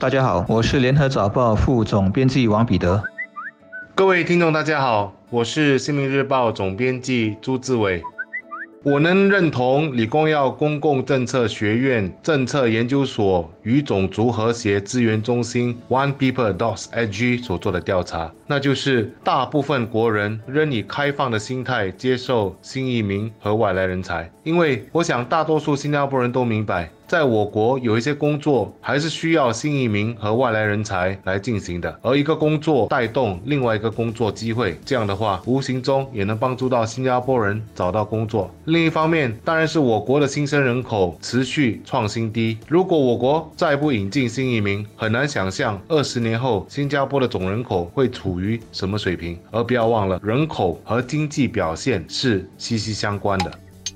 大家好，我是联合早报副总编辑王彼得。各位听众，大家好，我是新民日报总编辑朱志伟。我能认同李光耀公共政策学院政策研究所与种族和谐资源中心 One People Dots AG 所做的调查，那就是大部分国人仍以开放的心态接受新移民和外来人才，因为我想大多数新加坡人都明白。在我国有一些工作还是需要新移民和外来人才来进行的，而一个工作带动另外一个工作机会，这样的话无形中也能帮助到新加坡人找到工作。另一方面，当然是我国的新生人口持续创新低。如果我国再不引进新移民，很难想象二十年后新加坡的总人口会处于什么水平。而不要忘了，人口和经济表现是息息相关的。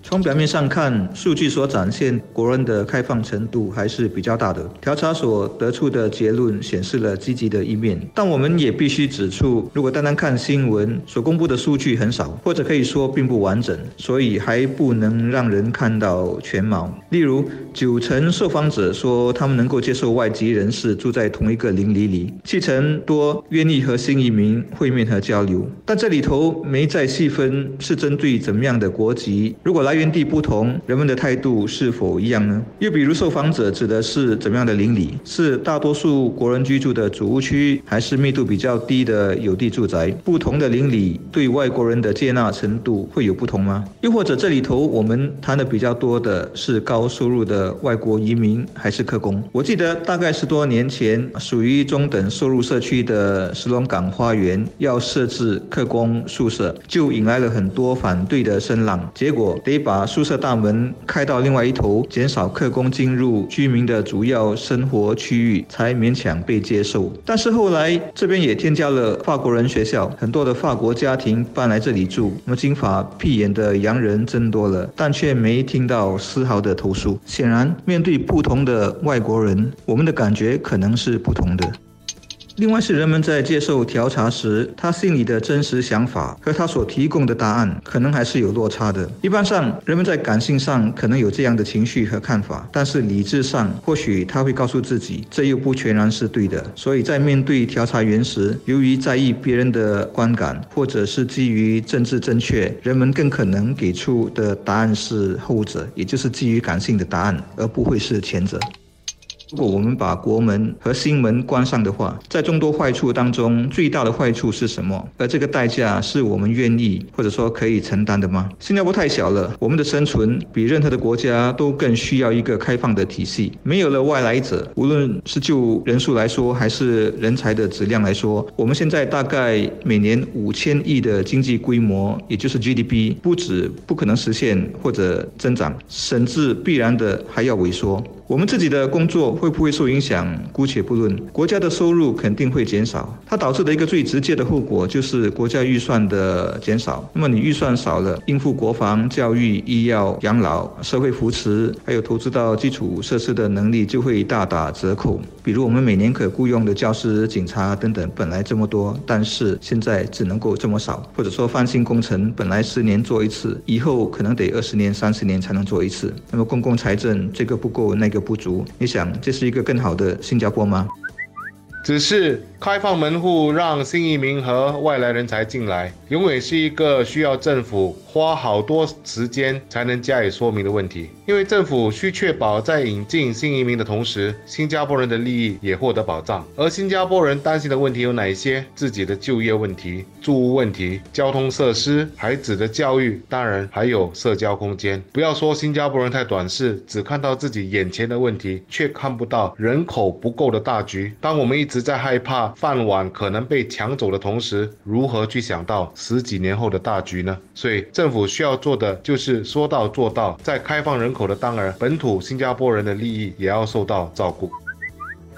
从表面上看，数据所展现国人的开放程度还是比较大的。调查所得出的结论显示了积极的一面，但我们也必须指出，如果单单看新闻所公布的数据很少，或者可以说并不完整，所以还不能让人看到全貌。例如，九成受访者说他们能够接受外籍人士住在同一个邻里里，七成多愿意和新移民会面和交流。但这里头没再细分是针对怎么样的国籍，如果来。源地不同，人们的态度是否一样呢？又比如，受访者指的是怎么样的邻里？是大多数国人居住的主屋区，还是密度比较低的有地住宅？不同的邻里对外国人的接纳程度会有不同吗？又或者这里头我们谈的比较多的是高收入的外国移民，还是客工？我记得大概十多年前，属于中等收入社区的石龙港花园要设置客工宿舍，就引来了很多反对的声浪，结果得。把宿舍大门开到另外一头，减少客工进入居民的主要生活区域，才勉强被接受。但是后来这边也添加了法国人学校，很多的法国家庭搬来这里住，那么金发碧眼的洋人增多了，但却没听到丝毫的投诉。显然，面对不同的外国人，我们的感觉可能是不同的。另外是人们在接受调查时，他心里的真实想法和他所提供的答案可能还是有落差的。一般上，人们在感性上可能有这样的情绪和看法，但是理智上或许他会告诉自己，这又不全然是对的。所以在面对调查员时，由于在意别人的观感，或者是基于政治正确，人们更可能给出的答案是后者，也就是基于感性的答案，而不会是前者。如果我们把国门和心门关上的话，在众多坏处当中，最大的坏处是什么？而这个代价是我们愿意或者说可以承担的吗？新加坡太小了，我们的生存比任何的国家都更需要一个开放的体系。没有了外来者，无论是就人数来说，还是人才的质量来说，我们现在大概每年五千亿的经济规模，也就是 GDP，不止不可能实现或者增长，甚至必然的还要萎缩。我们自己的工作会不会受影响？姑且不论，国家的收入肯定会减少。它导致的一个最直接的后果就是国家预算的减少。那么你预算少了，应付国防、教育、医药、养老、社会扶持，还有投资到基础设施的能力就会大打折扣。比如我们每年可雇佣的教师、警察等等，本来这么多，但是现在只能够这么少。或者说翻新工程本来十年做一次，以后可能得二十年、三十年才能做一次。那么公共财政这个不够，那有不足，你想这是一个更好的新加坡吗？只是开放门户，让新移民和外来人才进来，永远是一个需要政府花好多时间才能加以说明的问题。因为政府需确保在引进新移民的同时，新加坡人的利益也获得保障。而新加坡人担心的问题有哪一些？自己的就业问题、住屋问题、交通设施、孩子的教育，当然还有社交空间。不要说新加坡人太短视，只看到自己眼前的问题，却看不到人口不够的大局。当我们一直在害怕饭碗可能被抢走的同时，如何去想到十几年后的大局呢？所以政府需要做的就是说到做到，在开放人口的当儿，本土新加坡人的利益也要受到照顾。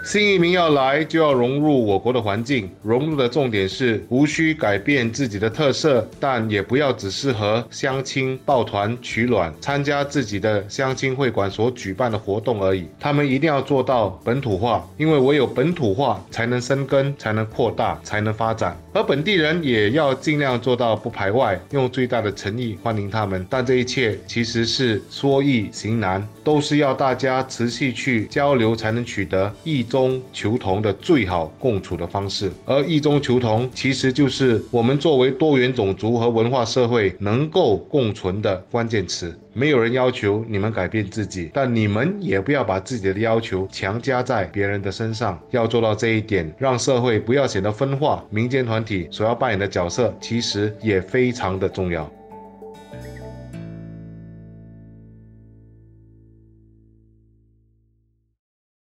新移民要来，就要融入我国的环境。融入的重点是无需改变自己的特色，但也不要只适合相亲、抱团取暖、参加自己的相亲会馆所举办的活动而已。他们一定要做到本土化，因为唯有本土化，才能生根，才能扩大，才能发展。而本地人也要尽量做到不排外，用最大的诚意欢迎他们。但这一切其实是说易行难。都是要大家持续去交流，才能取得异中求同的最好共处的方式。而异中求同，其实就是我们作为多元种族和文化社会能够共存的关键词。没有人要求你们改变自己，但你们也不要把自己的要求强加在别人的身上。要做到这一点，让社会不要显得分化，民间团体所要扮演的角色其实也非常的重要。